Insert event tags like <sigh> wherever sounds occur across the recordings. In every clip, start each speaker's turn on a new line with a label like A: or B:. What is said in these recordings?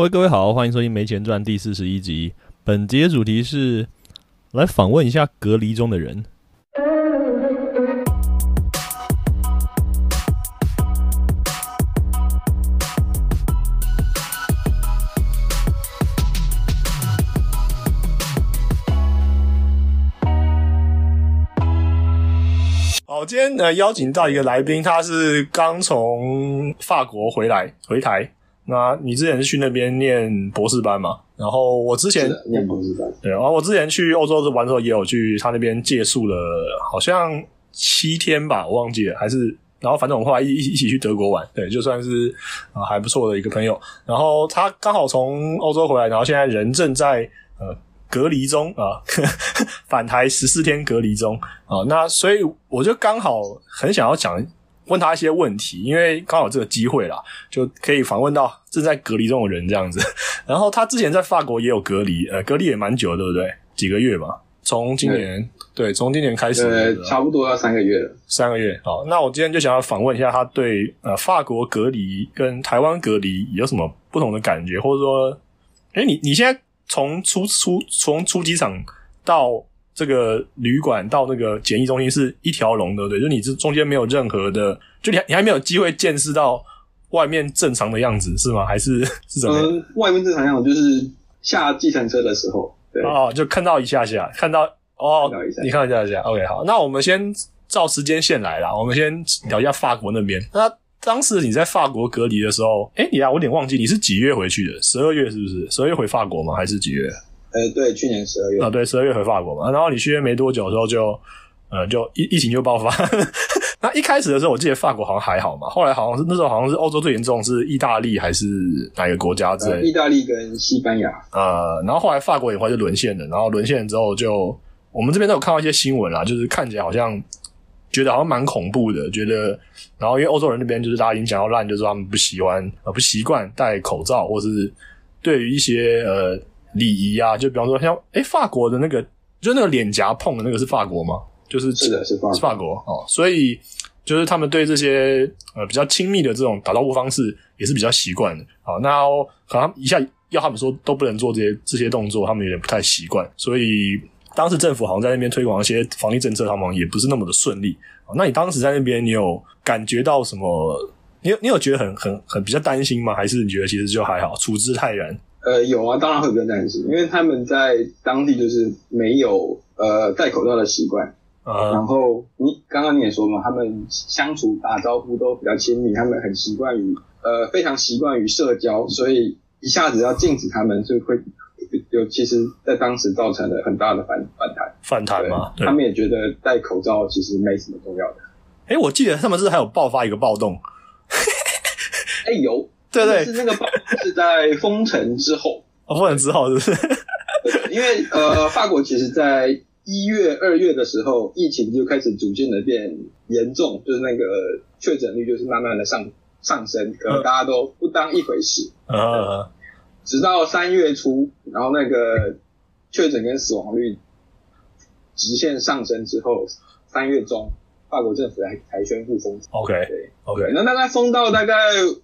A: 各位各位好，欢迎收听《没钱赚》第四十一集。本节主题是来访问一下隔离中的人。好，今天呢邀请到一个来宾，他是刚从法国回来回台。那你之前是去那边念博士班嘛？然后我之前
B: 念博士班，
A: 对，然后我之前去欧洲玩的时候，也有去他那边借宿了，好像七天吧，我忘记了，还是然后反正我们后来一一起去德国玩，对，就算是啊还不错的一个朋友。然后他刚好从欧洲回来，然后现在人正在呃隔离中啊，<laughs> 返台十四天隔离中啊。那所以我就刚好很想要讲。问他一些问题，因为刚好这个机会啦，就可以访问到正在隔离中的人这样子。<laughs> 然后他之前在法国也有隔离，呃，隔离也蛮久，对不对？几个月吧，从今年对，从今年开始，
B: 呃，差不多要三个月了。
A: 三个月，好，那我今天就想要访问一下他对呃法国隔离跟台湾隔离有什么不同的感觉，或者说，哎，你你现在从出出从出机场到。这个旅馆到那个检疫中心是一条龙，对不对？就你这中间没有任何的，就你你还没有机会见识到外面正常的样子，是吗？还是 <laughs> 是怎么？
B: 嗯，外面正常样子就是下计程车的时候，对
A: 哦，就看到一下下，看到哦，你看一下下，OK，好，那我们先照时间线来啦，我们先聊一下法国那边。那当时你在法国隔离的时候，哎，你啊，我有点忘记你是几月回去的？十二月是不是？十二月回法国吗？还是几月？
B: 呃，对，去年十二月
A: 啊，对，十二月回法国嘛，然后你去没多久的时候就，呃，就疫疫情就爆发。<laughs> 那一开始的时候，我记得法国好像还好嘛，后来好像是那时候好像是欧洲最严重是意大利还是哪个国家之类？
B: 意大利跟西班牙。
A: 呃，然后后来法国也快就沦陷了，然后沦陷之后就我们这边都有看到一些新闻啦，就是看起来好像觉得好像蛮恐怖的，觉得然后因为欧洲人那边就是大家已经讲到烂，就是他们不喜欢呃不习惯戴口罩，或是对于一些呃。礼仪啊，就比方说像哎，法国的那个，就那个脸颊碰的那个是法国吗？就是
B: 是的，是法
A: 是法国哦，所以就是他们对这些呃比较亲密的这种打招呼方式也是比较习惯的。好，那可能一下要他们说都不能做这些这些动作，他们有点不太习惯。所以当时政府好像在那边推广一些防疫政策，他们也不是那么的顺利。那你当时在那边，你有感觉到什么？你有你有觉得很很很比较担心吗？还是你觉得其实就还好，处之泰然？
B: 呃，有啊，当然会比较担心，因为他们在当地就是没有呃戴口罩的习惯，然后你刚刚你也说嘛，他们相处打招呼都比较亲密，他们很习惯于呃非常习惯于社交，所以一下子要禁止他们，就会有其实在当时造成了很大的反反弹，
A: 反弹嘛，
B: 他们也觉得戴口罩其实没什么重要的。
A: 哎，我记得他们是还有爆发一个暴动，
B: 哎有。
A: 对对，
B: 是那个是在封城之后，
A: 封城之后是不是？
B: 因为呃，法国其实在一月、二月的时候，疫情就开始逐渐的变严重，就是那个确诊率就是慢慢的上上升，可能大家都不当一回事。啊，<laughs> 直到三月初，然后那个确诊跟死亡率直线上升之后，三月中。法国政府才才宣布封城。
A: OK，
B: 对
A: ，OK。
B: 那大概封到大概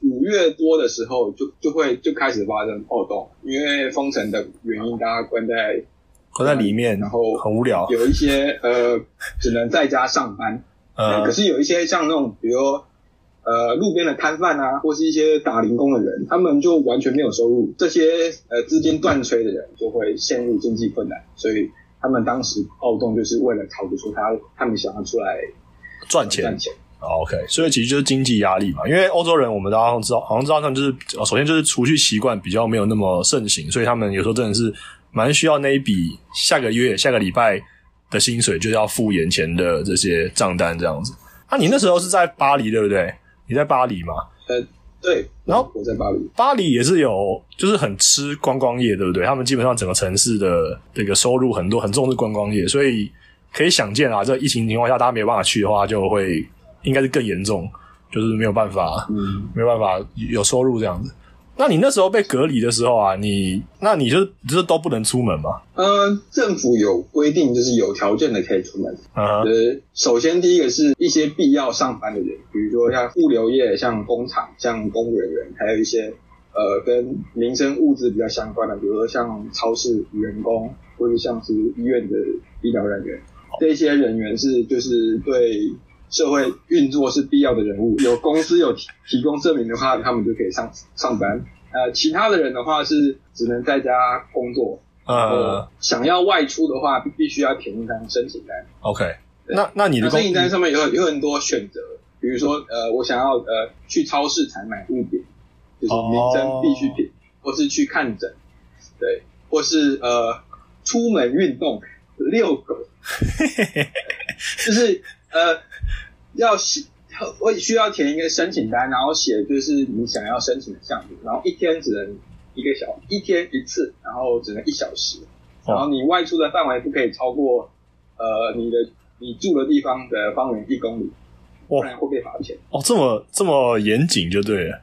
B: 五月多的时候，就就会就开始发生暴动，因为封城的原因，大家关在
A: 关在里面，
B: 然后
A: 很无聊。
B: 有一些呃，只能在家上班。呃，可是有一些像那种，比如呃，路边的摊贩啊，或是一些打零工的人，他们就完全没有收入。这些呃资金断炊的人，就会陷入经济困难。所以他们当时暴动，就是为了逃不出他，他们想要出来。
A: 赚钱，OK，所以其实就是经济压力嘛。因为欧洲人，我们大家知道，好像知道他们就是，首先就是储蓄习惯比较没有那么盛行，所以他们有时候真的是蛮需要那一笔下个月、下个礼拜的薪水，就是要付眼前的这些账单这样子。啊，你那时候是在巴黎对不对？你在巴黎嘛？
B: 呃，对。然后我在巴黎，
A: 巴黎也是有，就是很吃观光业，对不对？他们基本上整个城市的这个收入很多，很重视观光业，所以。可以想见啊，这疫情情况下，大家没有办法去的话，就会应该是更严重，就是没有办法，嗯，没有办法有收入这样子。那你那时候被隔离的时候啊，你那你就就是都不能出门吗？
B: 嗯，政府有规定，就是有条件的可以出门。呃，首先第一个是一些必要上班的人，比如说像物流业、像工厂、像公务人员，还有一些呃跟民生物资比较相关的，比如说像超市员工，或者像是医院的医疗人员，这些人员是就是对社会运作是必要的人物，有公司有提提供证明的话，他们就可以上上班。呃，其他的人的话是只能在家工作。
A: 呃
B: 想要外出的话，必必须要填一张申请单。
A: ，OK，那那你的
B: 申请单上面有有很多选择，比如说呃，我想要呃去超市采买物品，就是民生必需品，或是去看诊，对，或是呃出门运动遛狗，<laughs> 就是呃要写，我需要填一个申请单，然后写就是你想要申请的项目，然后一天只能一个小，一天一次，然后只能一小时，然后你外出的范围不可以超过呃你的你住的地方的方圆一公里，不然会被罚钱。
A: 哦，这么这么严谨就对了，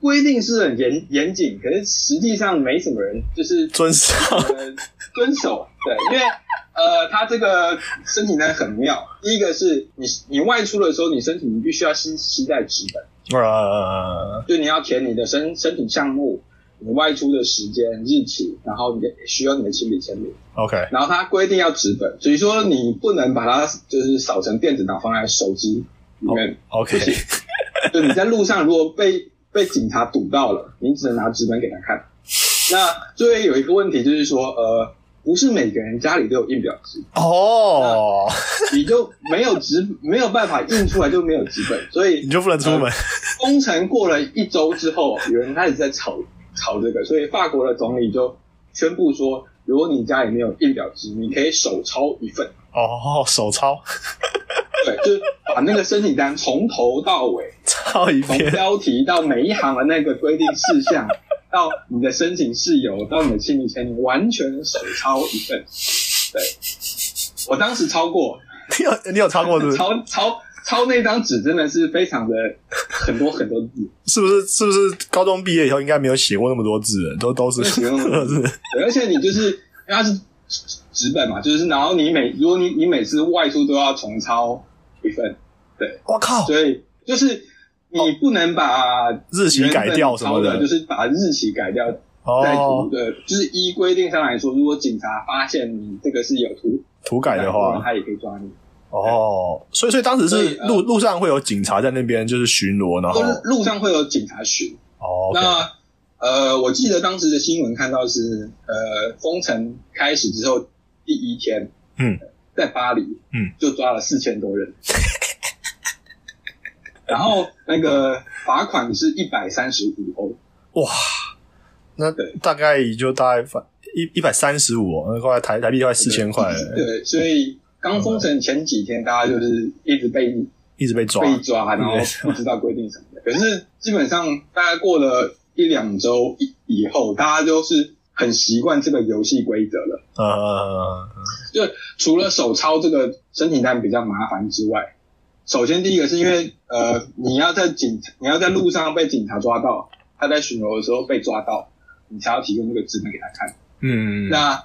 B: 规定是很严严谨，可是实际上没什么人就是
A: 遵守。
B: 呃遵守。对，因为呃，他这个申请单很妙。第一个是你你外出的时候，你申请你必须要携携带纸本，
A: 呃，
B: 就你要填你的申申请项目、你外出的时间、日期，然后你的需要你的亲笔签名。
A: OK，
B: 然后它规定要纸本，所以说你不能把它就是扫成电子档放在手机里面。
A: OK，
B: 就你在路上如果被被警察堵到了，你只能拿纸本给他看。那最后有一个问题就是说，呃，不是每个人家里都有印表机，
A: 哦，
B: 你就没有纸，<laughs> 没有办法印出来就没有纸本，所以 <laughs>
A: 你就不能出门。
B: 工程过了一周之后，有人开始在炒炒这个，所以法国的总理就宣布说，如果你家里没有印表机，你可以手抄一份，
A: 哦，手抄
B: 对，就是把那个申请单从头到尾，<laughs>
A: 抄一遍。
B: 标题到每一行的那个规定事项，到你的申请事由，到你的亲笔签名，完全手抄一份。对，我当时抄过，
A: 你有你有抄过是不是？<laughs>
B: 抄抄抄那张纸真的是非常的很多很多字，
A: 是不是？是不是高中毕业以后应该没有写过那么多字的？都都是
B: 写过那么多字 <laughs> 而且你就是因为它是纸本嘛，就是然后你每如果你你每次外出都要重抄一份，对
A: 我靠，
B: 所以就是你不能把
A: 日期改掉什么的
B: 就是把日期改掉
A: 哦，
B: 的，就是依规定上来说，如果警察发现你这个是有涂
A: 涂改的话，
B: 他也可以抓你。
A: 哦，所以所以当时是路路上会有警察在那边就是巡逻，然后
B: 路上会有警察巡。
A: 哦
B: 那呃，我记得当时的新闻看到是呃，封城开始之后第一天，
A: 嗯，
B: 在巴黎，
A: 嗯，
B: 就抓了四千多人。<laughs> 然后那个罚款是一百三十五欧，
A: 哇，那
B: 对。
A: 大概也就大概反一一百三十五，那快台台币大概四千块了，
B: 对，所以刚封城前几天，大家就是一直被
A: 一直被抓，
B: 被抓，然后不知道规定什么的。可是基本上大概过了一两周以以后，大家就是很习惯这个游戏规则了。
A: 呃，
B: 就除了手抄这个申请单比较麻烦之外，首先第一个是因为呃你要在警你要在路上被警察抓到，他在巡逻的时候被抓到，你才要提供这个纸本给他看。
A: 嗯，
B: 那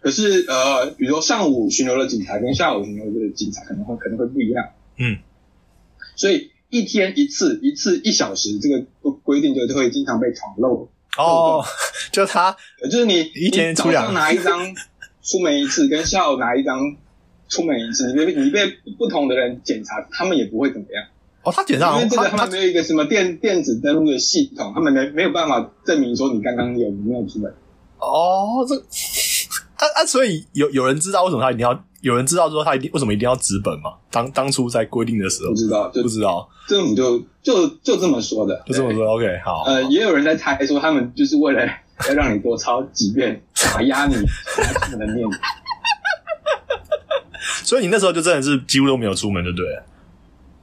B: 可是呃，比如说上午巡逻的警察跟下午巡逻的警察可能会可能会不一样。
A: 嗯，
B: 所以一天一次，一次一小时，这个规定就就会经常被闯漏。
A: 哦，就他
B: 呃就是你
A: 一天
B: 你早
A: 出两
B: 上拿一张出门一次，跟下午拿一张出门一次，你被你被不同的人检查，他们也不会怎么样，
A: 哦，他检查
B: 因为这个
A: 他他
B: 他们没有一个什么电电子登录的系统，他们没没有办法证明说你刚刚有没有出门。
A: 哦，这 <laughs> 啊啊，所以有有人知道为什么他一定要有人知道说他一定为什么一定要纸本吗？当当初在规定的时候
B: 不知道，就
A: 不知道，
B: 政府就就就这么说的，
A: 就这么说。OK，好，
B: 呃，也有人在猜说他们就是为了要让你多抄几遍，打压你才出门的念。<laughs>
A: 所以你那时候就真的是几乎都没有出门，就对了。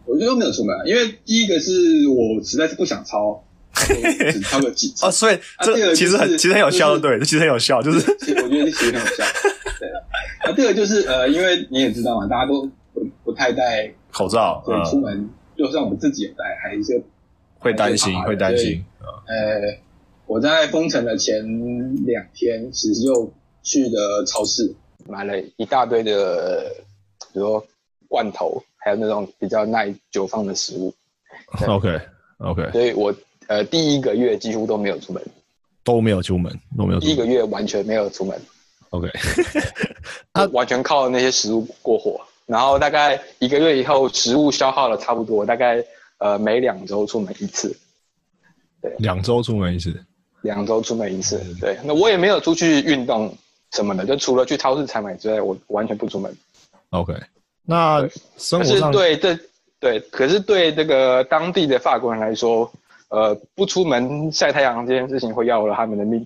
B: 我觉得都没有出门，因为第一个是我实在是不想抄，我只抄个几次
A: 哦，。所以这
B: 个
A: 其实很其实很有效，
B: 就是
A: 对，这其实很有效，就是
B: 我觉得其实很有效。对，啊第二个就是呃，因为你也知道嘛，大家都不不太戴，
A: 口罩，
B: 所以出
A: 嗯，
B: 门，就算我们自己有戴，还是
A: 会担心，会担心。
B: 呃，我在封城的前两天，其实就去了超市，买了一大堆的，比如说罐头，还有那种比较耐久放的食物。<laughs>
A: OK OK，
B: 所以我呃第一个月几乎都没有出门，
A: 都没有出门，都没有出门。
B: 第一个月完全没有出门
A: ，OK，<laughs>
B: 就完全靠那些食物过活。然后大概一个月以后，食物消耗了差不多，大概呃每两周出门一次，对
A: 两周出门一次。
B: 两周出门一次。对，那我也没有出去运动什么的，就除了去超市采买之外，我完全不出门。
A: OK，那生活上
B: 对这对，可是对这个当地的法国人来说，呃，不出门晒太阳这件事情会要了他们的命。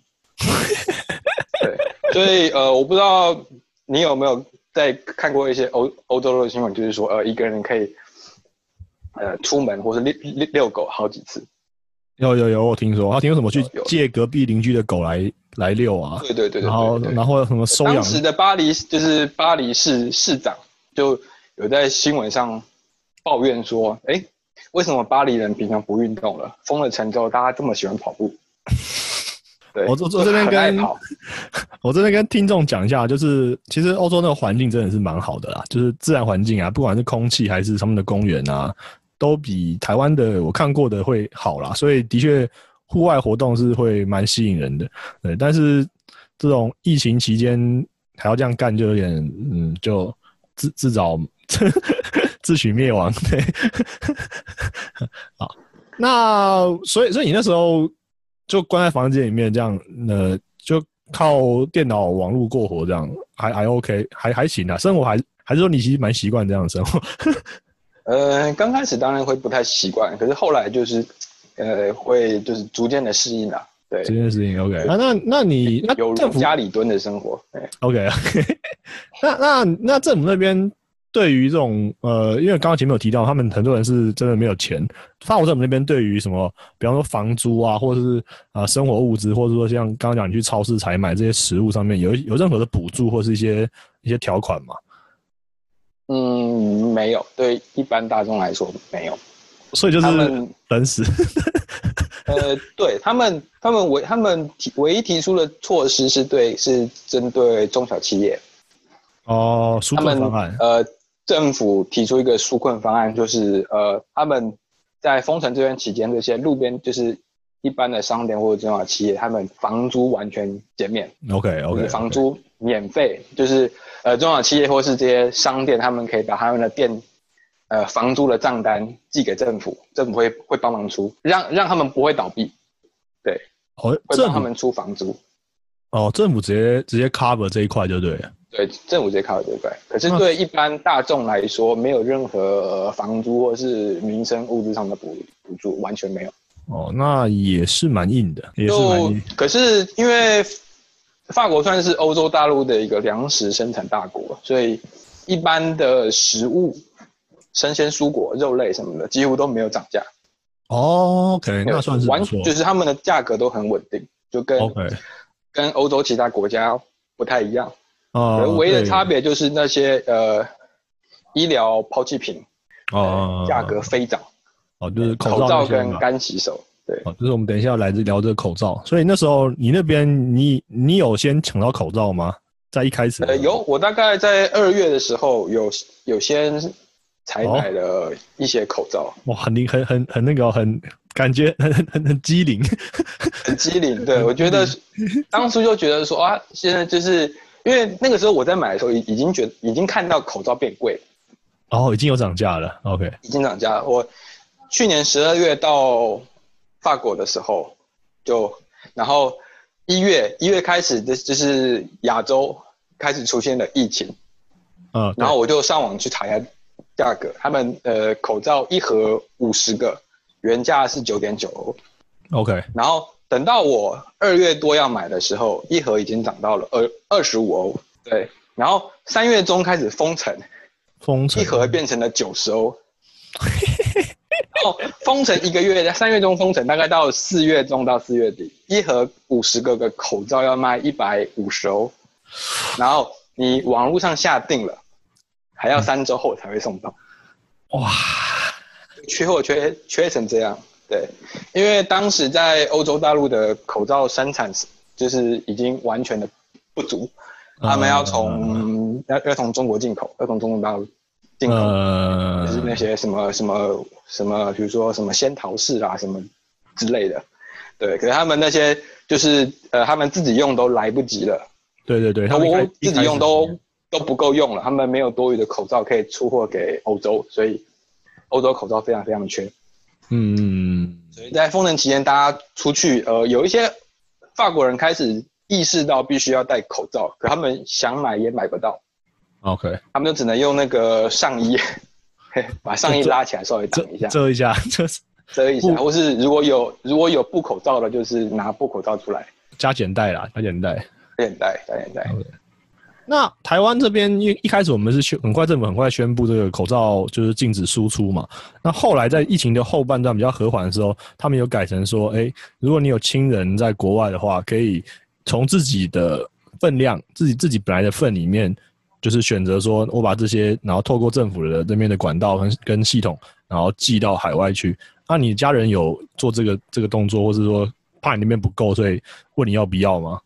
B: 对，所以呃，我不知道你有没有在看过一些欧欧洲的新闻，就是说呃，一个人可以呃出门或是遛遛遛狗好几次。
A: 有有有，我听说他听说什么去借隔壁邻居的狗来来遛啊，
B: 对对对对对
A: 然后然后什么收养
B: 当时的巴黎就是巴黎市市长就有在新闻上抱怨说，哎，为什么巴黎人平常不运动了？封了城之后，大家这么喜欢跑步？<laughs> 对，
A: 我这我这边跟 <laughs> 我这边跟听众讲一下，就是其实欧洲那个环境真的是蛮好的啦，就是自然环境啊，不管是空气还是他们的公园啊，都比台湾的我看过的会好啦。所以的确，户外活动是会蛮吸引人的。对，但是这种疫情期间还要这样干，就有点嗯，就自自找 <laughs> 自取灭亡。对，<laughs> 好，那所以所以你那时候就关在房间里面这样，呃，就靠电脑网络过活，这样还还 OK，还还行啊，生活还还是说你其实蛮习惯这样的生活。<laughs>
B: 呃，刚开始当然会不太习惯，可是后来就是，呃，会就是逐渐的适应了。对，
A: 逐渐适应 OK 啊，那那你那
B: 有
A: 政府
B: 家里蹲的生活。对
A: OK OK，<laughs> 那那那政府那边对于这种呃，因为刚刚前面有提到，他们很多人是真的没有钱。法国政府那边对于什么，比方说房租啊，或者是啊、呃生活物资，或者说像刚刚讲你去超市采买这些食物上面，有有任何的补助或是一些一些条款吗？
B: 嗯，没有，对一般大众来说没有。
A: 所以就是
B: 他们
A: 等死。
B: 呃，对他们，他们唯他们提唯一提出的措施是对，是针对中小企业。
A: 哦，纾困方案。
B: 呃，政府提出一个纾困方案，就是呃，他们在封城这段期间，这些路边就是一般的商店或者中小企业，他们房租完全减免
A: ，OK OK，
B: 房租免费，就是呃中小企业或是这些商店，他们可以把他们的店呃房租的账单寄给政府，政府会会帮忙出，让让他们不会倒闭，对，
A: 哦，
B: 会帮他们出房租。
A: 哦，政府直接直接 cover 这一块就对了。
B: 对，政府直接 cover 这一块。可是对一般大众来说，没有任何房租或是民生物资上的补补助，完全没有。
A: 哦，那也是蛮硬的，也是蛮硬。
B: 可是因为法国算是欧洲大陆的一个粮食生产大国，所以一般的食物、生鲜蔬果、肉类什么的几乎都没有涨价。
A: 哦，OK，那算是
B: 完。就是他们的价格都很稳定，就跟跟欧洲其他国家不太一样。
A: 哦，
B: 唯一的差别就是那些呃医疗抛弃品
A: 哦，
B: 价格飞涨，
A: 哦，就是口
B: 口罩跟干洗手，对，
A: 哦，就是我们等一下来聊这个口罩。所以那时候你那边你你有先抢到口罩吗？在一开始
B: 呃，有我大概在二月的时候有有先采买了一些口罩，
A: 哇，很灵，很很很那个哦，很感觉很很很很机灵。
B: 很机灵。<laughs> 对我觉得 <laughs> 当初就觉得说啊，现在就是因为那个时候我在买的时候已已经觉已经看到口罩变贵了，
A: 哦，已经有涨价了。OK，
B: 已经涨价了。我去年十二月到法国的时候，就然后一月一月开始的就是亚洲开始出现了疫情，
A: 嗯，
B: 然后我就上网去查一下价格，他们呃口罩一盒五十个，原价是九点九。欧
A: ，OK，
B: 然后等到我二月多要买的时候，一盒已经涨到了二二十五欧，对，然后三月中开始封城，
A: 封城。
B: 一盒变成了九十欧。然后封城一个月，三月中封城，大概到四月中到四月底，一盒五十个个口罩要卖一百五十欧，然后你网络上下定了，还要三周后才会送到，<laughs>
A: 哇，
B: 缺货缺缺成这样。对，因为当时在欧洲大陆的口罩生产就是已经完全的不足，他们要从要要从中国进口，要从中国大陆进口。
A: 呃
B: 就是那些什么什么什么，比如说什么仙桃式啊，什么之类的。对，可是他们那些就是呃，他们自己用都来不及了。
A: 对对对，
B: 他们自己用都都不够用了，他们没有多余的口罩可以出货给欧洲，所以欧洲口罩非常非常的缺。
A: 嗯，
B: 所以在封城期间，大家出去，呃，有一些法国人开始意识到必须要戴口罩，可他们想买也买不到。
A: OK，
B: 他们就只能用那个上衣，<laughs> 把上衣拉起来稍微挡一下，
A: 遮一下，遮
B: 遮一下，或是如果有如果有布口罩的，就是拿布口罩出来，
A: 加减带啦，加减带，
B: 加减带，加减带。
A: 那台湾这边一一开始我们是宣很快政府很快宣布这个口罩就是禁止输出嘛。那后来在疫情的后半段比较和缓的时候，他们有改成说，哎，如果你有亲人在国外的话，可以从自己的分量，自己自己本来的份里面，就是选择说我把这些，然后透过政府的那边的管道跟跟系统，然后寄到海外去。那你家人有做这个这个动作，或是说怕你那边不够，所以问你要不要吗？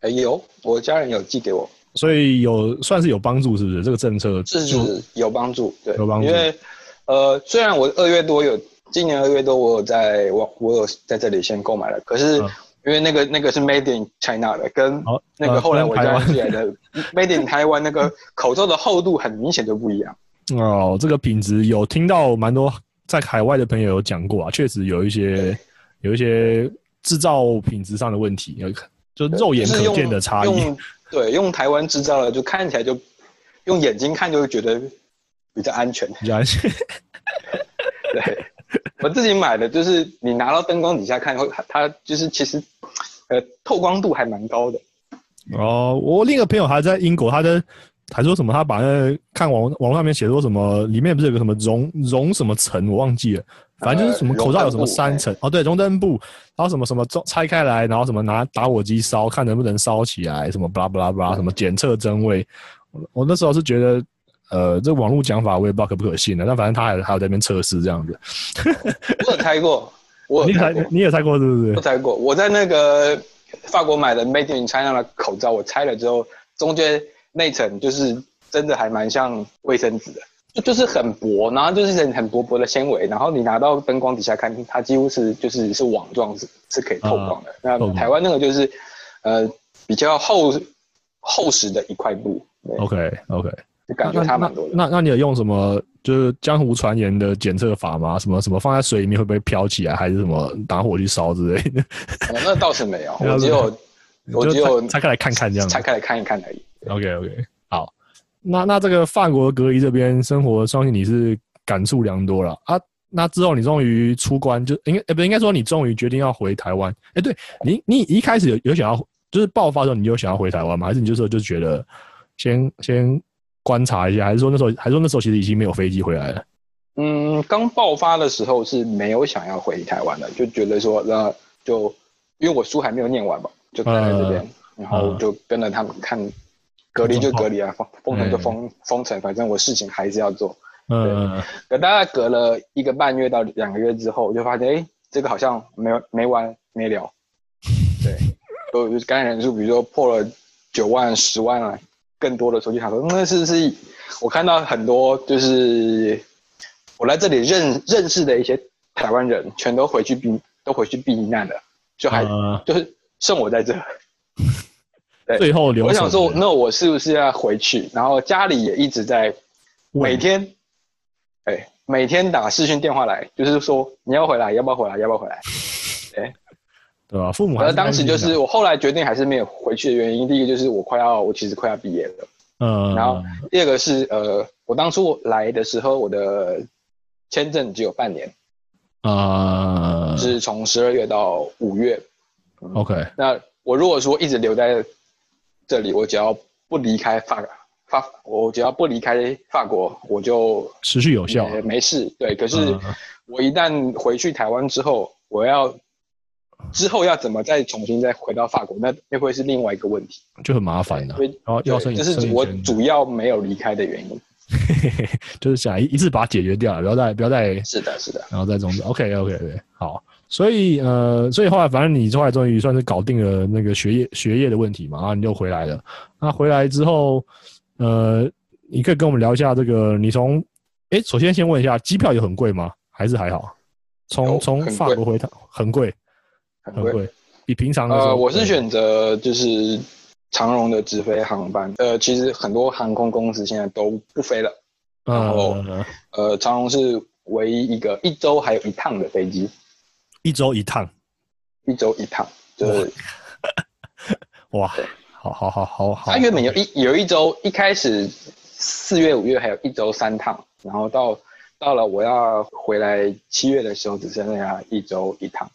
B: 哎，有，我家人有寄给我。
A: 所以有算是有帮助，是不是？这个政策
B: 是有帮助，对，
A: 有帮助。
B: 因为呃，虽然我二月多有，今年二月多我有在我我有在这里先购买了，可是因为那个那个是 Made in China 的，跟那个后来我家寄来的 Made in 台湾那个口罩的厚度很明显就不一样。<laughs>
A: 哦，这个品质有听到蛮多在海外的朋友有讲过啊，确实有一些有一些制造品质上的问题，有就肉眼可见的差异。
B: 对，用台湾制造的，就看起来就用眼睛看就会觉得比较安全。
A: 比较安全。<laughs>
B: 对，我自己买的就是你拿到灯光底下看，会它就是其实呃透光度还蛮高的。
A: 哦，我另一个朋友还在英国，他的还说什么，他把那看网网络上面写说什么，里面不是有个什么熔熔什么层，我忘记了。反正就是什么口罩有什么三层哦，对，熔灯布，然后什么什么拆开来，然后什么拿打火机烧，看能不能烧起来，什么巴拉巴拉巴拉，什么检测真伪。我那时候是觉得，呃，这网络讲法我也不知道可不可信的，但反正他还还有在那边测试这样子。
B: 我有拆过，我
A: 你拆你也拆过是不是？
B: 我拆过，我在那个法国买的 Made in China 的口罩，我拆了之后，中间那层就是真的还蛮像卫生纸的。就就是很薄，然后就是很很薄薄的纤维，然后你拿到灯光底下看，它几乎是就是是网状，是是可以透光的。那台湾那个就是，呃，比较厚厚实的一块布。
A: OK OK，
B: 感觉差蛮多的。
A: 那那你有用什么就是江湖传言的检测法吗？什么什么放在水里面会不会飘起来，还是什么打火去烧之类的？<laughs>
B: 那倒是没有，<laughs> 我只有我就
A: 拆开来看看这样，
B: 拆开来看一看而已。
A: OK OK 好。那那这个法国隔离这边生活，相信你是感触良多了啊。那之后你终于出关，就应该哎不应该说你终于决定要回台湾。哎，对你你一开始有有想要，就是爆发的时候你有想要回台湾吗？还是你就说就觉得先先观察一下？还是说那时候还是说那时候其实已经没有飞机回来了？
B: 嗯，刚爆发的时候是没有想要回台湾的，就觉得说那就因为我书还没有念完嘛，就待在这边，然后就跟着他们看。隔离就隔离啊，封封城就封封城，反正我事情还是要做。嗯，可大概隔了一个半月到两个月之后，我就发现，哎，这个好像没没完没了。对，<laughs> 就感染人数，比如说破了九万、十万啊，更多的时候就想说，那是不是我看到很多就是我来这里认认识的一些台湾人，全都回去避都回去避难了，就还就是剩我在这。<laughs>
A: 最后留。
B: 我想说，那我是不是要回去？然后家里也一直在每天，哎，每天打视讯电话来，就是说你要回来，要不要回来？要不要回来？哎，
A: 对吧？父母。
B: 而当时就是我后来决定还是没有回去的原因，第一个就是我快要，我其实快要毕业了。嗯。然后第二个是呃，我当初来的时候，我的签证只有半年。啊。是从十二月到五月。
A: OK。
B: 那我如果说一直留在。这里我只要不离开法法，我只要不离开法国，我就
A: 持续有效，
B: 没事。对，可是我一旦回去台湾之后，我要之后要怎么再重新再回到法国，那那会是另外一个问题，
A: 就很麻烦的。
B: 然后要这是我主要没有离开的原因，<laughs>
A: 就是想一一次把它解决掉，不要再不要再
B: 是的，是的，
A: 然后再终止。OK OK OK，，好。所以呃，所以后来反正你后来终于算是搞定了那个学业学业的问题嘛，然后你就回来了。那回来之后，呃，你可以跟我们聊一下这个，你从哎，首先先问一下，机票有很贵吗？还是还好？从从法国回台很贵，
B: 很贵。
A: 比平常的
B: 呃，我是选择就是长荣的直飞航班。呃，其实很多航空公司现在都不飞了。然后
A: 呃
B: 呃，长荣是唯一一个一周还有一趟的飞机，
A: 一周一趟，
B: 一周一趟，就是
A: 哇，好好好好好，
B: 它原本有一有一周一开始四月五月还有一周三趟，然后到到了我要回来七月的时候只剩下一周一趟。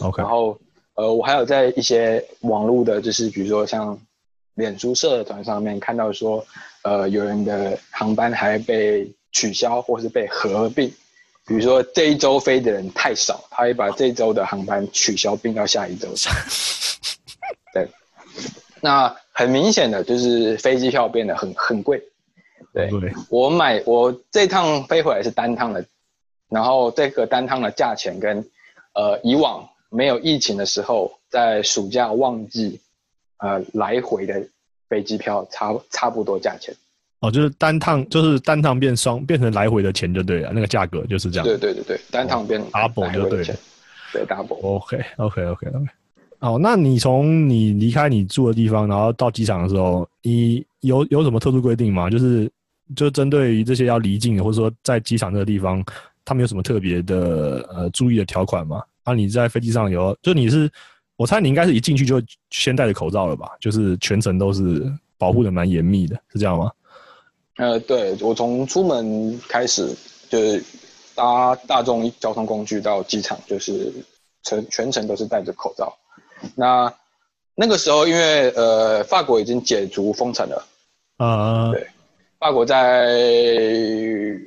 A: OK
B: 然后呃，我还有在一些网络的，就是比如说像脸书社团上面看到说，呃，有人的航班还被取消或是被合并，比如说这一周飞的人太少，他会把这一周的航班取消并到下一周。<laughs> 对，那很明显的就是飞机票变得很很贵。对
A: 对，
B: 我买我这趟飞回来是单趟的，然后这个单趟的价钱跟呃以往没有疫情的时候，在暑假旺季呃来回的飞机票差差不多价钱。
A: 哦，就是单趟，就是单趟变双，变成来回的钱就对了，那个价格就是这样。
B: 对对对对，单趟变
A: double
B: 来
A: 就对了
B: 对 double。
A: OK OK OK OK。哦，那你从你离开你住的地方，然后到机场的时候，你有有什么特殊规定吗？就是就针对于这些要离境的，或者说在机场这个地方，他们有什么特别的呃注意的条款吗？啊，你在飞机上有，就你是，我猜你应该是一进去就先戴着口罩了吧？就是全程都是保护的蛮严密的，是这样吗？
B: 呃，对我从出门开始就是搭大众交通工具到机场，就是全全程都是戴着口罩。那那个时候，因为呃法国已经解除封城了，
A: 呃，
B: 对法国在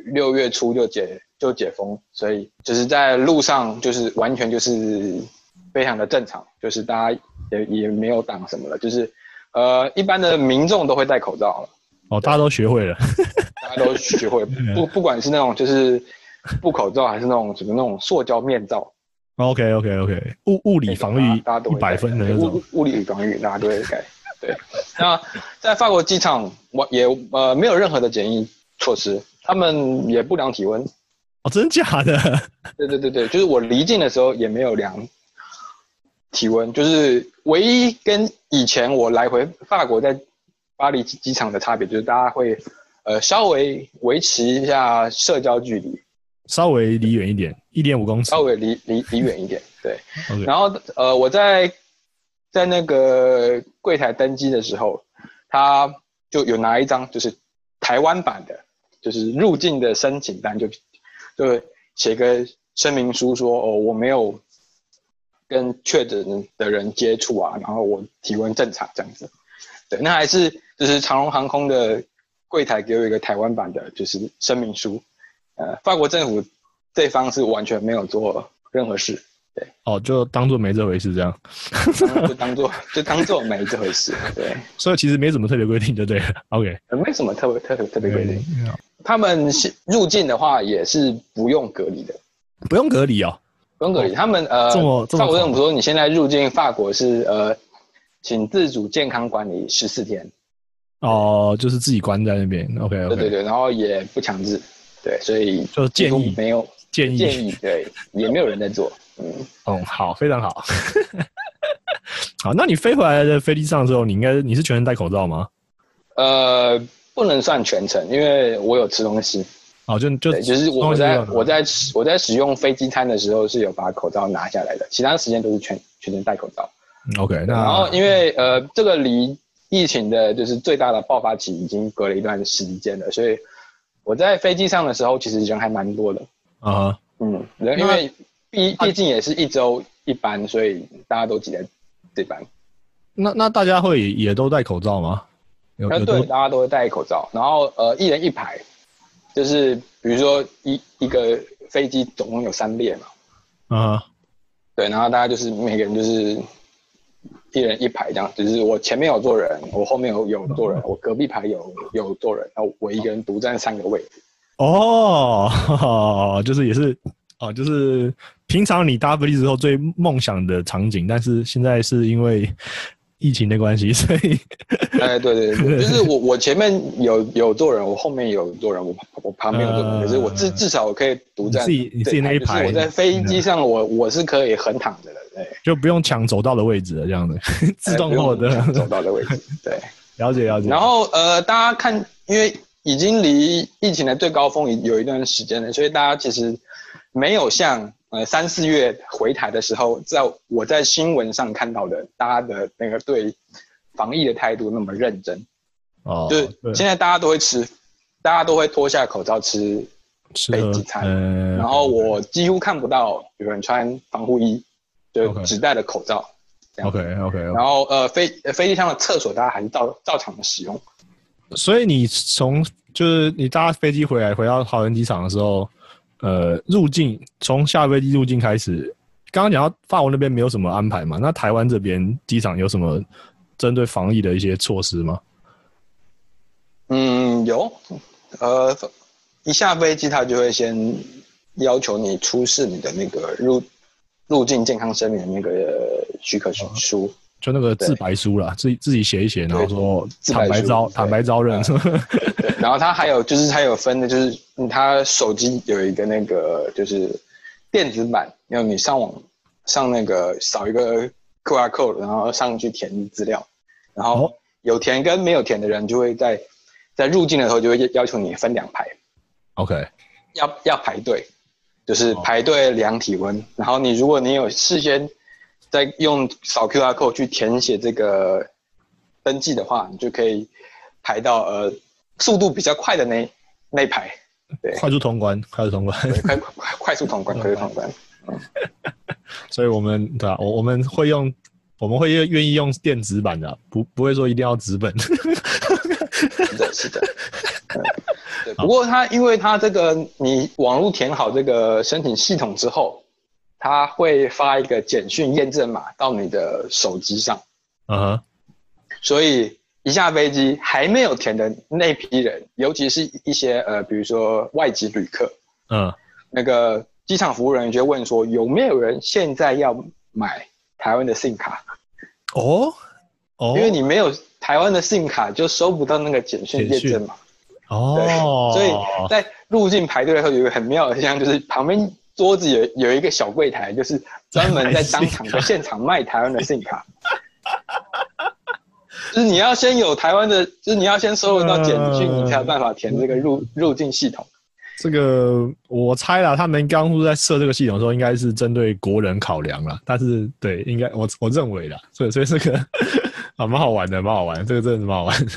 B: 六月初就解就解封，所以就是在路上就是完全就是非常的正常，就是大家也也没有挡什么了，就是呃一般的民众都会戴口罩了。
A: 哦，大家都学会了。<laughs>
B: 大家都学会，<laughs> 不不管是那种就是布口罩，还是那种什么那种塑胶面罩
A: ，OK OK OK，物物理防御
B: 大家都一百
A: 分的那种
B: 物。物理防御，大家都会改。对，那在法国机场，我也呃没有任何的检疫措施，他们也不量体温。
A: 哦，真假的？<laughs>
B: 对对对对，就是我离境的时候也没有量体温，就是唯一跟以前我来回法国在巴黎机机场的差别，就是大家会呃稍微维持一下社交距离，
A: 稍微离远一点，一点五公尺
B: 稍。微离离离远一点。对然后呃我在在那个柜台登机的时候，他就有拿一张就是台湾版的，就是入境的申请单，就就写个声明书说哦我没有跟确诊的人接触啊，然后我体温正常这样子。对，那还是就是长荣航空的柜台给我一个台湾版的，就是声明书。呃，法国政府这方是完全没有做任何事，对
A: 哦，就当做没这回事这样。
B: 就 <laughs> 当做就当做没这回事。对，
A: 所以其实没什么特别规定，就对了。OK，
B: 呃没什么特别特别特别规定。
A: 嗯
B: 他们是入境的话也是不用隔离的，
A: 不用隔离哦。
B: 不用隔离。他们呃，法国政府说你现在入境法国是呃，请自主健康管理十四天。
A: 哦，就是自己关在那边。OK
B: 对对对，然后也不强制，对，所以
A: 就建议
B: 没有
A: 建议。
B: 建议，对，也没有人在做，嗯，
A: 嗯，<laughs> 好，非常好。<laughs> 好，那你飞回来的飞机上的时候，你应该你是全程戴口罩吗？
B: 呃，不能算全程，因为我有吃东西，
A: 哦，就就
B: 对，就是我在我在吃我在使用飞机餐的时候是有把口罩拿下来的，其他时间都是全全程戴口罩。
A: 嗯 OK，那
B: 然后因为呃，这个离疫情的就是最大的爆发期已经隔了一段时间了，所以我在飞机上的时候其实人还蛮多的，
A: 啊哈。
B: 嗯，人因为毕毕竟也是一周一班，所以大家都挤在这班。
A: 那那大家会也都戴口罩吗？有
B: 那对，大家都会戴口罩，然后呃，一人一排，就是比如说一一个飞机总共有三列嘛，
A: 啊哈。
B: 对，然后大家就是每个人就是一人一排这样，只是我前面有坐人，我后面有有坐人，我隔壁排有有坐人，然后我一个人独占三个位置。
A: 哦，就是也是哦，就是平常你搭飞机之后最梦想的场景，但是现在是因为疫情的关系，所以
B: 哎，对对对，就是我我前面有有坐人，我后面有坐人，我我旁边有坐人，<laughs> 可是我至至少我可以独占
A: 自己你自己那一排，
B: 我在飞机上我我是可以横躺着的，对，
A: 就不用抢走道的位置了，这样的 <laughs> 自动获得。
B: 走道的位置，对，<laughs>
A: 了解了解。
B: 然后呃，大家看，因为已经离疫情的最高峰有一段时间了，所以大家其实没有像。呃，三四月回台的时候，在我在新闻上看到的，大家的那个对防疫的态度那么认真，哦，就是现在大家都会吃，大家都会脱下口罩吃飞机餐，然后我几乎看不到有人穿防护衣，就只戴了口罩。
A: OK OK。
B: 然后呃，飞飞机上的厕所大家还是照照常的使用。
A: 所以你从就是你搭飞机回来回到桃园机场的时候。呃，入境从下飞机入境开始，刚刚讲到法国那边没有什么安排嘛？那台湾这边机场有什么针对防疫的一些措施吗？
B: 嗯，有，呃，一下飞机他就会先要求你出示你的那个入入境健康声明的那个许可书。
A: 就那个自白书啦，自己自己写一写，然后说坦白招坦白招认。
B: 对，<laughs> 然后他还有就是他有分的，就是他手机有一个那个就是电子版，然后你上网上那个扫一个 QR code，然后上去填资料，然后有填跟没有填的人就会在在入境的时候就会要求你分两排。
A: OK，
B: 要要排队，就是排队量体温，然后你如果你有事先。再用扫 QR code 去填写这个登记的话，你就可以排到呃速度比较快的那那排，对，
A: 快速通关，快速通关，
B: 快快快速通关，快速通关。<laughs> 嗯，
A: 所以我们对吧？我我们会用，我们会愿愿意用电子版的，不不会说一定要纸本。
B: 是的，是的。<laughs> 对，不过他因为他这个你网络填好这个申请系统之后。他会发一个简讯验证码到你的手机上，嗯哼，所以一下飞机还没有填的那批人，尤其是一些呃，比如说外籍旅客，嗯，那个机场服务人员就问说有没有人现在要买台湾的 SIM 卡？哦，哦，因为你没有台湾的 SIM 卡，就收不到那个简讯验证码。哦，所以在入境排队的时候有一个很妙的现象，就是旁边。桌子有有一个小柜台，就是专门在当场的现场卖台湾的 SIM 卡。<laughs> 就是你要先有台湾的，就是你要先收得到简讯，你才有办法填这个入入境系统。
A: 这个我猜啦，他们刚初在设这个系统的时候，应该是针对国人考量了。但是对，应该我我认为的，所以所以这个啊蛮好玩的，蛮好玩，这个真的是蛮好玩。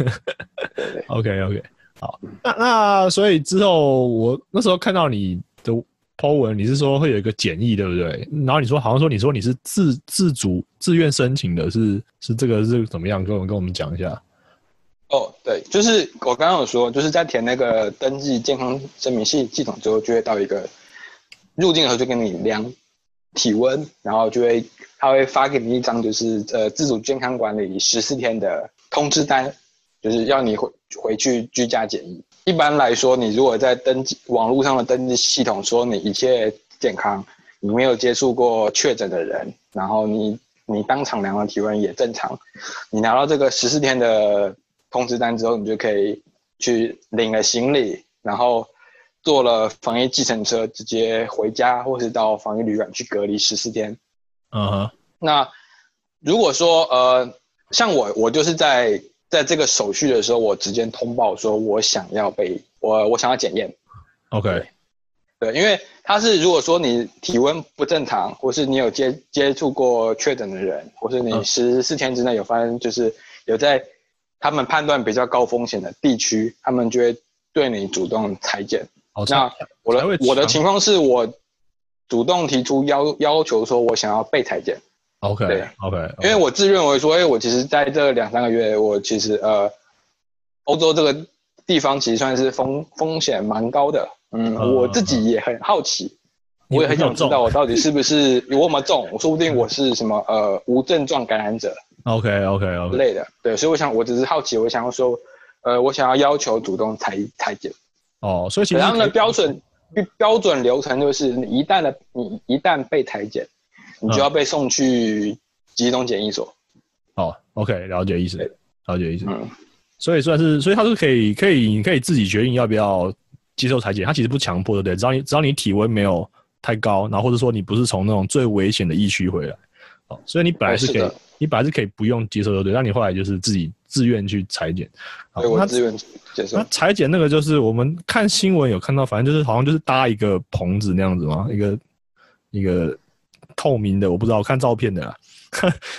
A: <laughs> OK OK，好，那那所以之后我那时候看到你的。Po 文，你是说会有一个简易，对不对？然后你说好像说你说你是自自主自愿申请的，是是这个是怎么样？跟我们跟我们讲一下。
B: 哦，对，就是我刚刚有说，就是在填那个登记健康证明系系统之后，就会到一个入境的时候就跟你量体温，然后就会他会发给你一张就是呃自主健康管理十四天的通知单，就是要你回回去居家检疫。一般来说，你如果在登记网络上的登记系统说你一切健康，你没有接触过确诊的人，然后你你当场量了体温也正常，你拿到这个十四天的通知单之后，你就可以去领了行李，然后坐了防疫计程车直接回家，或是到防疫旅馆去隔离十四天。嗯哼。那如果说呃，像我，我就是在。在这个手续的时候，我直接通报说，我想要被我我想要检验。
A: OK，
B: 对，因为他是如果说你体温不正常，或是你有接接触过确诊的人，或是你十四天之内有发生，就是有在他们判断比较高风险的地区，他们就会对你主动裁剪。那我的我的情况是我主动提出要要求说，我想要被裁剪。
A: OK，
B: 对
A: ，OK，
B: 因为我自认为说，哎，我其实在这两三个月，我其实呃，欧洲这个地方其实算是风风险蛮高的，嗯，我自己也很好奇，我也很想知道我到底是不是有那么重，<laughs> 说不定我是什么呃无症状感染者
A: ，OK，OK，OK。
B: 之类的，对，所以我想我只是好奇，我想要说，呃，我想要要求主动裁裁剪，
A: 哦，所以其实
B: 他们的标准标准流程就是你一旦的你一旦被裁剪。你就要被送去集中检疫所，
A: 哦，OK，了解意思，了解意思。
B: 嗯，
A: 所以算是，所以他是可以，可以，你可以自己决定要不要接受裁剪，他其实不强迫，对不对？只要你只要你体温没有太高，然后或者说你不是从那种最危险的疫区回来，哦，所以你本来是可以，
B: 哦
A: 你本来是可以不用接受，对不对？但你后来就是自己自愿去裁剪。好那
B: 所以我自愿接受
A: 那。裁剪那个就是我们看新闻有看到，反正就是好像就是搭一个棚子那样子嘛，一个一个透明的，我不知道，我看照片的啦。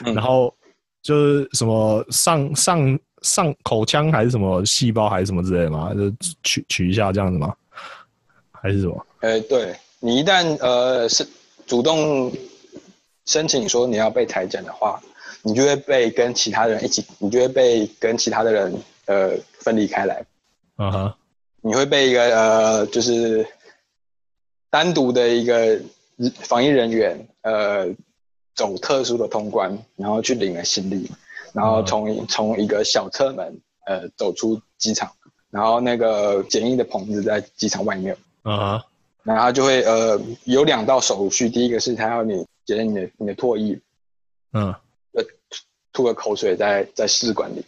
B: 嗯 <laughs>
A: 然后就是什么上上上口腔还是什么细胞还是什么之类的嘛，就取取一下这样子嘛？还是什么？
B: 呃，对你一旦呃是主动申请说你要被裁剪的话，你就会被跟其他人一起，你就会被跟其他的人呃分离开来，
A: 嗯哼，
B: 你会被一个呃就是单独的一个防疫人员呃走特殊的通关，然后去领了行李，然后从从一个小车门呃走出机场，然后那个简易的棚子在机场外面。
A: 嗯哼，
B: 然后他就会呃有两道手续，第一个是他要你检验你的你的唾液，
A: 嗯
B: 吐个口水在在试管里，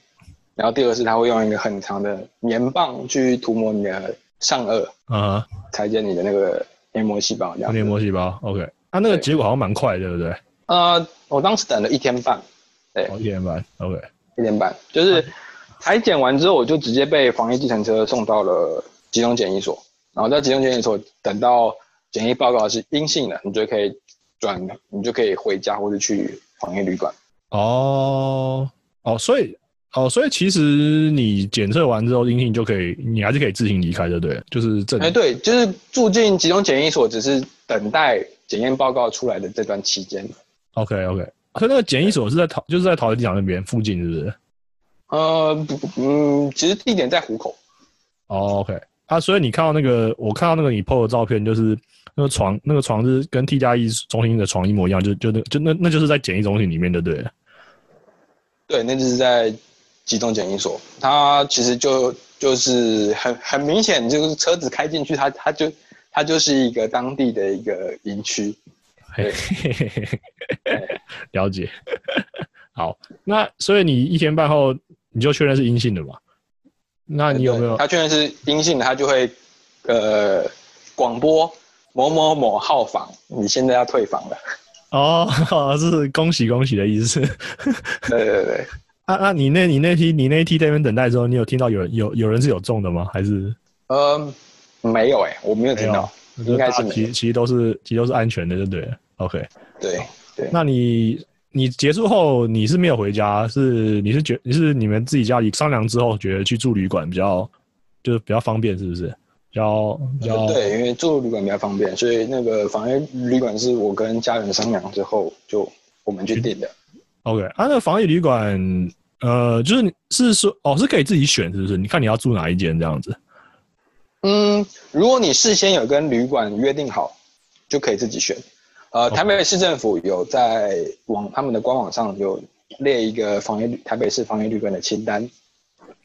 B: 然后第二个是他会用一个很长的棉棒去涂抹你的上颚，
A: 嗯哼，
B: 裁剪你的那个黏膜细胞这样。
A: 黏膜细胞，OK。啊，那个结果好像蛮快，对不对？
B: 呃，我当时等了一天半，
A: 哦，一天半，OK。
B: 一天半，就是裁剪完之后，我就直接被防疫计程车送到了集中检疫所，然后在集中检疫所等到检疫报告是阴性的，你就可以转，你就可以回家或者去防疫旅馆。
A: 哦哦，所以哦，所以其实你检测完之后阴性就可以，你还是可以自行离开，对不对？就是正
B: 哎，对，就是住进集中检疫所，只是等待检验报告出来的这段期间。
A: OK OK。所以那个检疫所是在桃，就是在桃园机场那边附近，是不是？
B: 呃，不，嗯，其实地点在湖口。
A: 哦，OK 啊，所以你看到那个，我看到那个你 PO 的照片，就是那个床，那个床是跟 T 加一中心的床一模一样，就就那就那那就是在检疫中心里面的。对，
B: 那就是在集中检疫所。它其实就就是很很明显，就是车子开进去，它它就它就是一个当地的一个营区。
A: 嘿嘿嘿嘿嘿了解。好，那所以你一天半后你就确认是阴性的嘛？那你有没有？
B: 他确认是阴性的，他就会呃广播某某某号房，你现在要退房了。
A: 哦，是恭喜恭喜的意思。
B: 对对对，<laughs>
A: 啊啊，你那你那批你那一批在那边等待之后，你有听到有人有有人是有中的吗？还是
B: 呃，没有哎、我没有听到。应该是
A: 其其实都是其实都是安全的，对不对？OK，
B: 对对，
A: 那你你结束后你是没有回家，是你是觉你是你们自己家里商量之后觉得去住旅馆比较就是比较方便，是不是？比较比较
B: 对，因为住旅馆比较方便，所以那个防疫旅馆是我跟家人商量之后就我们去订的。
A: OK 啊，那个防疫旅馆呃，就是是说哦是可以自己选，是不是？你看你要住哪一间这样子。
B: 嗯，如果你事先有跟旅馆约定好，就可以自己选。呃，台北市政府有在网他们的官网上有列一个防疫台北市防疫旅馆的清单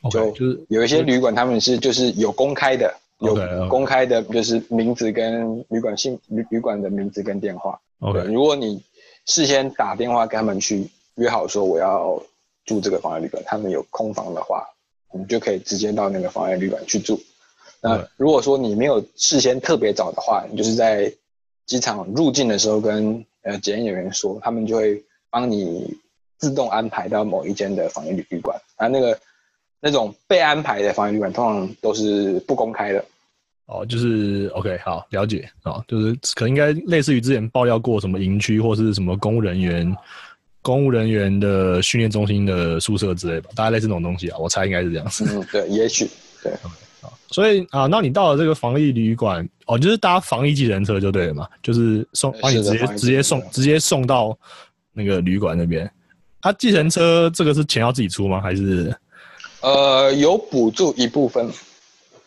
A: ，OK，
B: 就
A: 就是
B: 有一些旅馆他们是就是有公开的，有公开的就是名字跟旅馆姓旅旅馆的名字跟电话。
A: OK
B: 对，如果你事先打电话跟他们去约好说我要住这个防疫旅馆，他们有空房的话，你就可以直接到那个防疫旅馆去住。那如果说你没有事先特别早的话，你就是在机场入境的时候跟呃检验人员说，他们就会帮你自动安排到某一间的防疫旅旅馆。啊，那个那种被安排的防疫旅馆通常都是不公开的。
A: 哦，就是 OK，好，了解哦，就是可能应该类似于之前爆料过什么营区或是什么公务人员、公务人员的训练中心的宿舍之类吧，大概类似这种东西啊，我猜应该是这样子。
B: 嗯，对，也许对。
A: 所以啊，那你到了这个防疫旅馆，哦，就是搭防疫计程车就对了嘛，就是送
B: 对
A: 把你直接直接送直接送到那个旅馆那边。啊，计程车这个是钱要自己出吗？还是
B: 呃，有补助一部分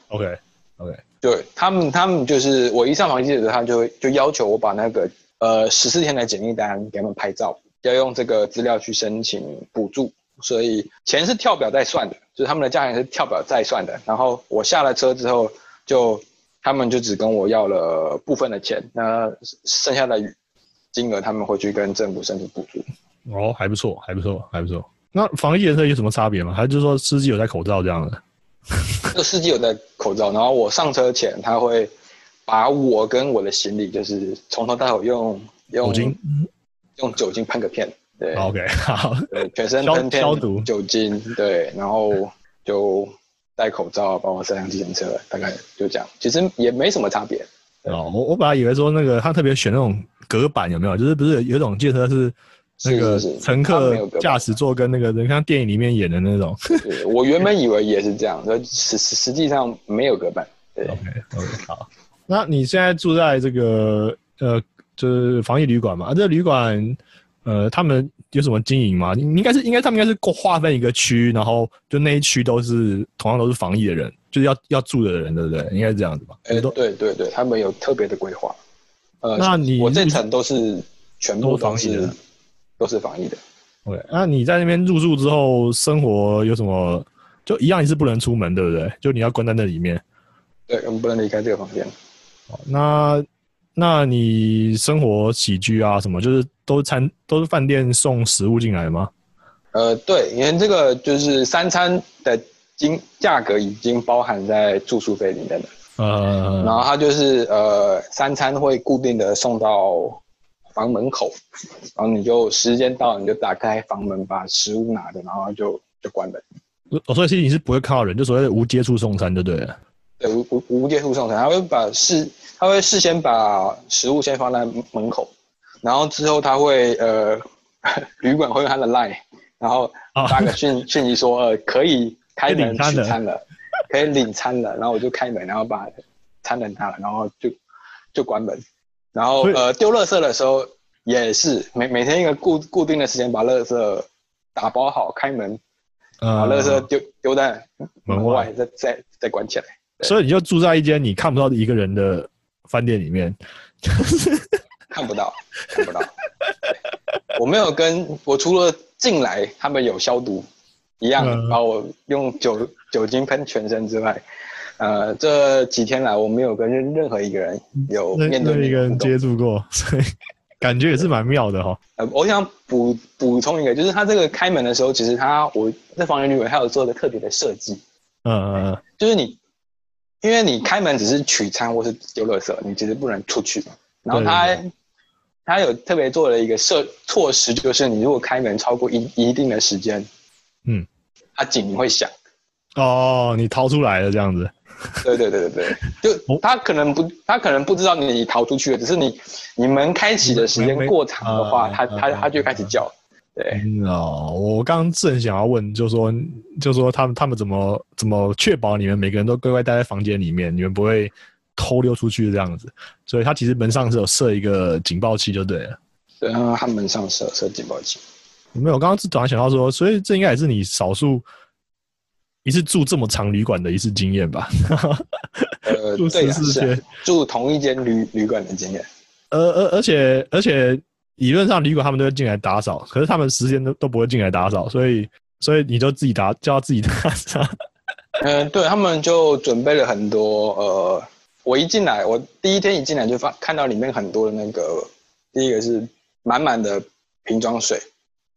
A: ，OK OK
B: 对他们，他们就是我一上房记者，他就就要求我把那个呃十四天的检疫单给他们拍照，要用这个资料去申请补助，所以钱是跳表再算的，就是他们的价钱是跳表再算的。然后我下了车之后，就他们就只跟我要了部分的钱，那剩下的金额他们会去跟政府申请补助。
A: 哦，还不错，还不错，还不错。那防疫颜色有什么差别吗？还是说司机有戴口罩这样的？<laughs>
B: 这司机有戴口罩，然后我上车前他会把我跟我的行李就是从头到尾用用
A: 酒精
B: 用酒精喷个片，对
A: ，OK，好，
B: 对，全身
A: 消
B: 喷
A: 消毒
B: 酒精，对，然后就戴口罩，帮我塞上计程车，大概就这样，其实也没什么差别。
A: 哦，我我本来以为说那个他特别选那种隔板有没有？就是不是有一种计程车是那个
B: 是是是
A: 乘客驾驶座跟那个人像电影里面演的那种。
B: 对我原本以为也是这样，但实实实际上没有隔板。对
A: ，OK OK 好，那你现在住在这个呃，就是防疫旅馆嘛？啊、这个旅馆呃，他们有什么经营吗？应该是应该他们应该是划分一个区，然后就那一区都是同样都是防疫的人，就是要要住的人，对不对？应该是这样子吧？
B: 哎，
A: 都
B: 对对对，他们有特别的规划。呃，
A: 那你
B: 我这层都是全部
A: 都防疫
B: 是
A: 的
B: 都是防疫的。
A: OK，那你在那边入住之后，生活有什么？就一样，也是不能出门，对不对？就你要关在那里面。
B: 对，我们不能离开这个房间。
A: 好那那你生活起居啊，什么，就是都是餐都是饭店送食物进来吗？
B: 呃，对，因为这个就是三餐的金价格已经包含在住宿费里面了。
A: 呃，
B: 然后它就是呃三餐会固定的送到房门口，然后你就时间到了你就打开房门把食物拿着，然后就就关门。
A: 哦，所以其实你是不会看到人，就所谓的无接触送餐，就对了。
B: 对，无无无接触送餐，他会把事他会事先把食物先放在门口，然后之后他会呃 <laughs> 旅馆会用他的 line，然后
A: 啊
B: 发个讯 <laughs> 讯息说呃可以开门取餐了，可以领餐了，然后我就开门，然后把餐等他了，然后就就关门，然后呃丢垃圾的时候也是每每天一个固固定的时间把垃圾打包好，开门把
A: 呃，
B: 垃圾丢丢在门
A: 门外
B: 外，再再再关起来。
A: 所以你就住在一间你看不到的一个人的饭店里面。<laughs>
B: 看不到，看不到。我没有跟我除了进来，他们有消毒，一样
A: 嗯
B: 把我用酒酒精喷全身之外，呃，这几天来我没有跟任任何一个人有
A: 那
B: 面对
A: 那一个人接触过，所以 <laughs> 感觉也是蛮妙的哈。
B: 呃，我想补补充一个，就是他这个开门的时候，其实他我在房间里面还有做一个特别的设计，
A: 嗯嗯嗯，
B: 就是你，因为你开门只是取餐或是丢垃圾，你其实不能出去。然后他
A: 对
B: 他有特别做了一个设措施，就是你如果开门超过一一定的时间，
A: 嗯，
B: 它警铃会响。
A: 哦，你掏出来了这样子。<laughs>
B: 对对对对对，就
A: 哦
B: 他可能不他可能不知道你逃出去了，只是你你门开启的时间过长的话，
A: 啊
B: 他他
A: 啊
B: 他就开始叫。对，
A: 嗯哦，我刚刚正想要问，就说就说他们他们怎么怎么确保你们每个人都乖乖待在房间里面，你们不会偷溜出去这样子？所以他其实门上是有设一个警报器就对了。
B: 对，然后他门上设设警报器。
A: 没有，我刚刚是突然想到说，所以这应该也是你少数一次住这么长旅馆的一次经验吧？
B: 呃，
A: 住 <laughs>
B: 对啊，
A: 十四
B: 是啊
A: 天，
B: 住同一间旅旅馆的经验。
A: 呃而而且而且理论上旅馆他们都会进来打扫，可是他们时间都都不会进来打扫，所以所以你就自己打叫他自己打扫。<laughs>
B: 嗯，对他们就准备了很多呃，我一进来，我第一天一进来就发看到里面很多的那个，第一个是满满的瓶装水，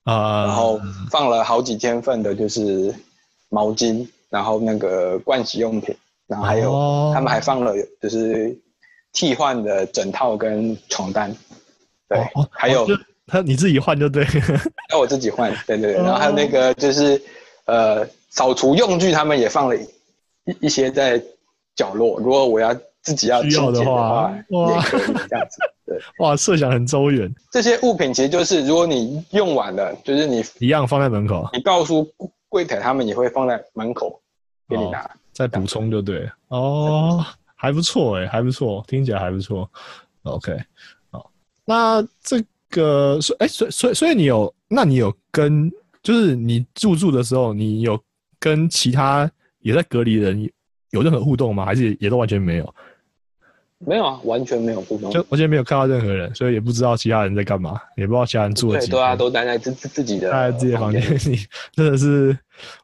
A: 啊，
B: 然后放了好几天份的就是毛巾，然后那个盥洗用品，然后还有、
A: 哦。
B: 他们还放了就是替换的枕套跟床单，对，还有
A: 哦他你自己换就对，
B: 要 <laughs> 我自己换，对对对，然后还有
A: 哦
B: 那个就是呃扫除用具，他们也放了一一些在角落，如果我要自己要
A: 需要
B: 清洁的
A: 的话。
B: 话，
A: 哇
B: 也可以这样子。对，
A: 哇，设想很周远，
B: 这些物品其实就是如果你用完了，就是你
A: 一样放在门口，
B: 你告诉柜台，他们也会放在门口给你拿。
A: 再补充就对了。哦，还不错哎，还不错，听起来还不错。OK，好，那这个所哎，所所以所以你有，那你有跟就是你入住的时候，你有跟其他也在隔离的人有任何互动吗？还是也都完全没有？
B: 没有啊，完全没有互动，
A: 就完全没有看到任何人，所以也不知道其他人在干嘛，也不知道其他人住了
B: 对，对啊，
A: 几天。
B: 都待在自自自己的
A: 待在自己的房间里，<laughs> 真的是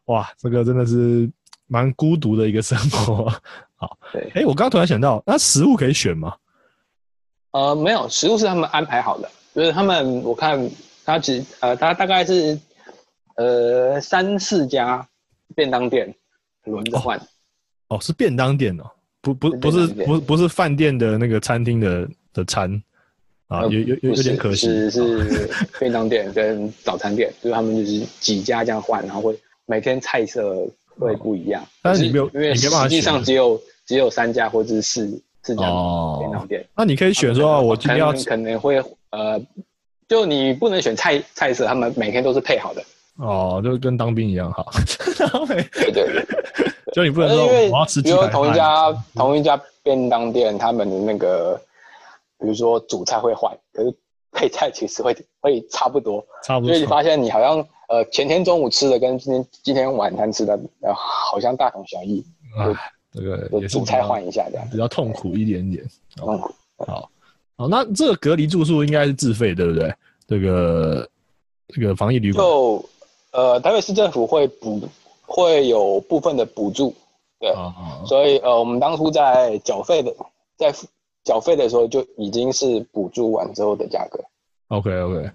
A: 哇，这个真的是蛮孤独的一个生活。<laughs> 好，
B: 对
A: 哎、我刚刚突然想到，那食物可以选吗？
B: 呃，没有，食物是他们安排好的，就是他们我看他其实呃，他大概是呃，三四家便当店轮着换。
A: 哦，是便当店哦，不不不是不不是饭店的那个餐厅的的餐啊，有有有有点可惜。
B: 是是便当店跟早餐店，就是他们就是几家这样换，然后会每天菜色会不一样。
A: 但是你没有，
B: 因为实际上只有只有三家或者是四四家便当店。
A: 那你可以选说，我今天要
B: 可能会呃，就你不能选菜菜色，他们每天都是配好的。
A: 哦，就跟当兵一样哈。
B: 对对对，<laughs>
A: 就你不能说我要吃
B: 比如同一家同一家便当店，他们的那个，比如说主菜会换，可是配菜其实会会差不多。
A: 差不多。
B: 所以你发现你好像呃前天中午吃的跟今天今天晚餐吃的呃好像大同小异。
A: 啊，这个
B: 主菜换一下这样，
A: 比较痛苦一点点。
B: 痛苦。
A: 好，好，那这个隔离住宿应该是自费，对不对？这个这个防疫旅馆。
B: 就呃，台北市政府会补，会有部分的补助，对，所以呃，我们当初在缴费的，在缴费的时候就已经是补助完之后的价格。
A: OK OK，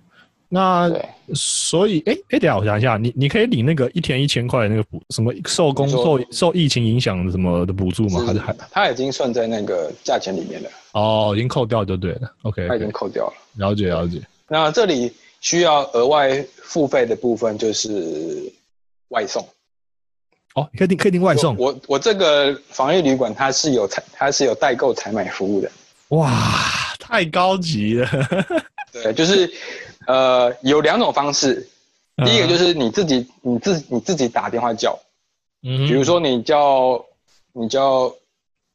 A: 那所以哎哎，等下我想一下，你你可以领那个一天一千块的那个补什么受工受受疫情影响什么的补助吗？还是还
B: 它已经算在那个价钱里面了？
A: 哦，已经扣掉就对了。OK，
B: 他已经扣掉了。
A: 了解了解。
B: 那这里。需要额外付费的部分就是外送。
A: 哦，可以订可以订外送。
B: 我我这个防疫旅馆它是有采它是有代购采买服务的。
A: 哇，太高级了。<laughs>
B: 对，就是呃有两种方式，第一个就是你自己你自你自己打电话叫，嗯，比如说你叫你叫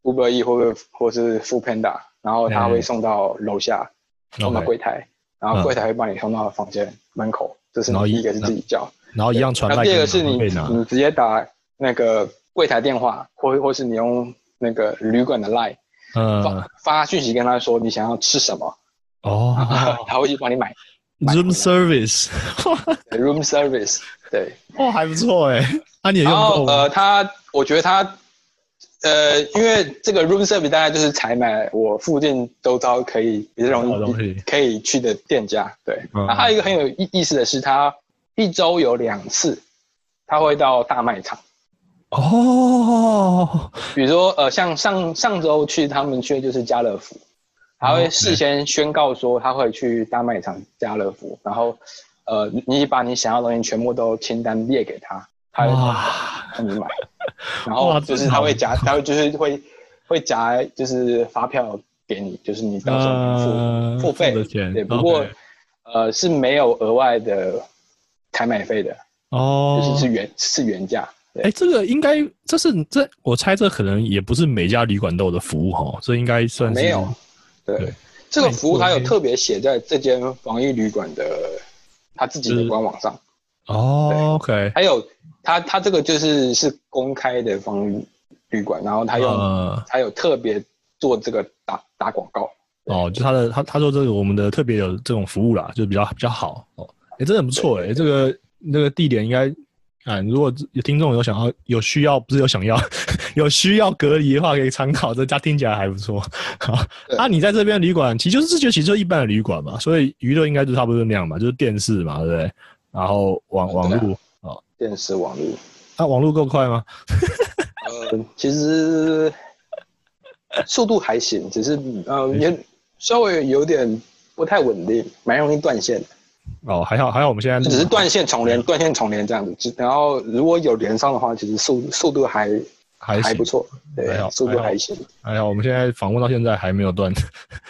B: Uber E 或者或是 Food Panda，然后他会送到楼下，送到柜台。然后柜台会帮你送到房间门口，这是第一个是自己叫，
A: 然后一样传。
B: 第二个是你你直接打那个柜台电话，或或是你用那个旅馆的 line，发发讯息跟他说你想要吃什么，哦，<laughs> 他会去帮你买。<laughs>
A: Room service，room
B: service，对，
A: 哦还不错哎，那你也用过？
B: 呃，他我觉得他。呃，因为这个 room service 大概就是采买我附近周遭可以比较容易可以去的店家。对，那还有一个很有意意思的是，他一周有两次，他会到大卖场。
A: 哦，
B: 比如说呃，像上上周去他们去的就是家乐福，他会事先宣告说他会去大卖场家乐福，然后呃，你把你想要的东西全部都清单列给他，<laughs> 他会帮你买。然后就是他会夹，他会就是会会夹，就是发票给你，就是你到时候付付费
A: 的钱。
B: 对，不过呃是没有额外的采买费的哦，就是是原是原价。
A: 哎，这个应该这是这我猜这可能也不是每家旅馆都有的服务哈，这应该算是
B: 没有。对，这个服务它有特别写在这间防疫旅馆的他自己的官网上。
A: 哦，OK，
B: 还有。他他这个就是是公开的防疫旅馆，然后他用他有特别做这个打打广告
A: 哦，就他的他他说这个我们的特别有这种服务啦，就比较比较好哦，哎，真的很不错哎，这个那个地点应该啊，如果有听众有想要有需要，不是有想要 <laughs> 有需要隔离的话，可以参考这家听起来还不错。好，那你在这边旅馆，其实就是就其实就一般的旅馆嘛，所以娱乐应该就差不多那样嘛，就是电视嘛，对不对？然后网网络。
B: 电视网络，
A: 那网络够快吗？
B: 呃，其实速度还行，只是呃也稍微有点不太稳定，蛮容易断线的。
A: 哦，还好还好，我们现在
B: 只是断线重连，断线重连这样子。然后如果有连上的话，其实速速度还
A: 还
B: 还不错，对，速度还行。
A: 还好，我们现在访问到现在还没有断。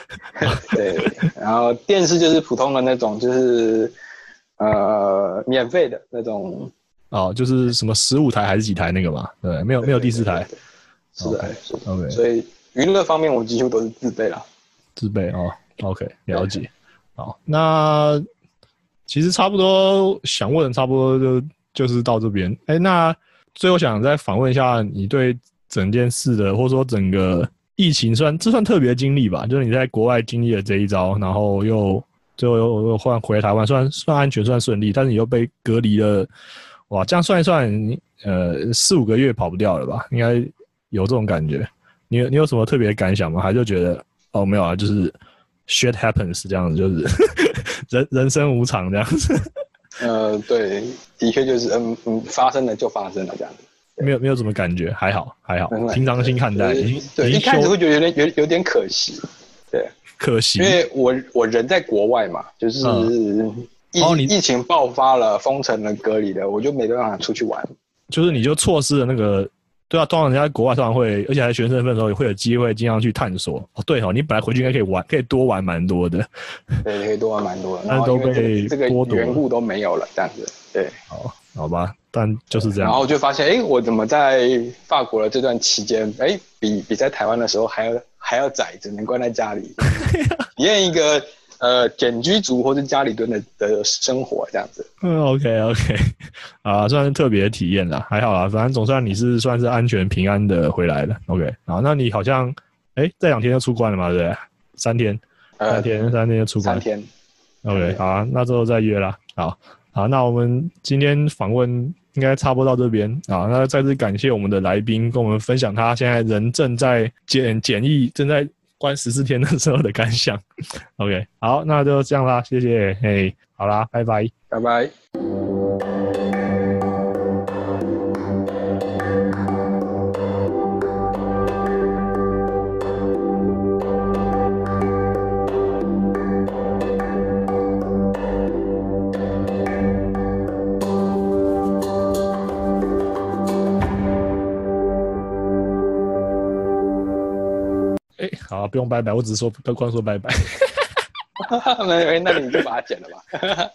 A: <laughs>
B: 对，然后电视就是普通的那种，就是呃免费的那种。
A: 哦，就是什么十五台还是几台那个嘛？对，没有没有第四台。
B: 是的，OK。所以娱乐方面我几乎都是自备了。
A: 自备哦，OK，了解。好，那其实差不多想问，差不多就就是到这边。哎，那最后想再访问一下你对整件事的，或者说整个疫情算这算特别经历吧？就是你在国外经历了这一招，然后又最后又又换回台湾，算算安全，算顺利，但是你又被隔离了。哇，这样算一算，呃，四五个月跑不掉了吧？应该有这种感觉。你你有什么特别感想吗？还是觉得哦没有啊，就是 shit happens 这样子，就是 <laughs> 人人生无常这样子。<laughs>
B: 呃，对，的确就是，嗯嗯，发生了就发生了这样子。
A: 没有没有什么感觉，还好还好，平常心看待。
B: 对，一开始会觉得有点有有点可惜，对，
A: 可惜，
B: 因为我我人在国外嘛，就是疫疫情爆发了，封城了，隔离了，我就没办法出去玩，
A: 就是你就错失了那个，对啊，通常人家在国外通常会，而且还学生身份的时候也会有机会经常去探索。哦，对哦，你本来回去应该可以玩，可以多玩蛮多的，
B: 对，可以多玩蛮多的，<laughs>
A: 但都被
B: 这个缘故都没有了，这样子，对，
A: 好，好吧。但就是这样，
B: 然后就发现，哎，我怎么在法国的这段期间，哎，比比在台湾的时候还要还要窄，只能关在家里，<laughs> 体验一个呃简居族或者家里蹲的的生活这样子。
A: 嗯，OK OK，<laughs> 啊，算是特别体验啦，还好啦，反正总算你是算是安全平安的回来了。OK，啊，那你好像，哎，这两天就出关了嘛，对不对？三天，三天，三天就出关。
B: 三天。
A: OK，好啊，那之后再约啦。好，好，那我们今天访问。应该差不多到这边啊，那再次感谢我们的来宾跟我们分享他现在人正在检检疫、正在关十四天的时候的感想。OK，好，那就这样啦，谢谢，嘿，好啦，拜拜，
B: 拜拜。
A: 不用拜拜，我只是说，不光说拜拜。<laughs> <laughs>
B: 没没，那你就把它剪了吧。<laughs>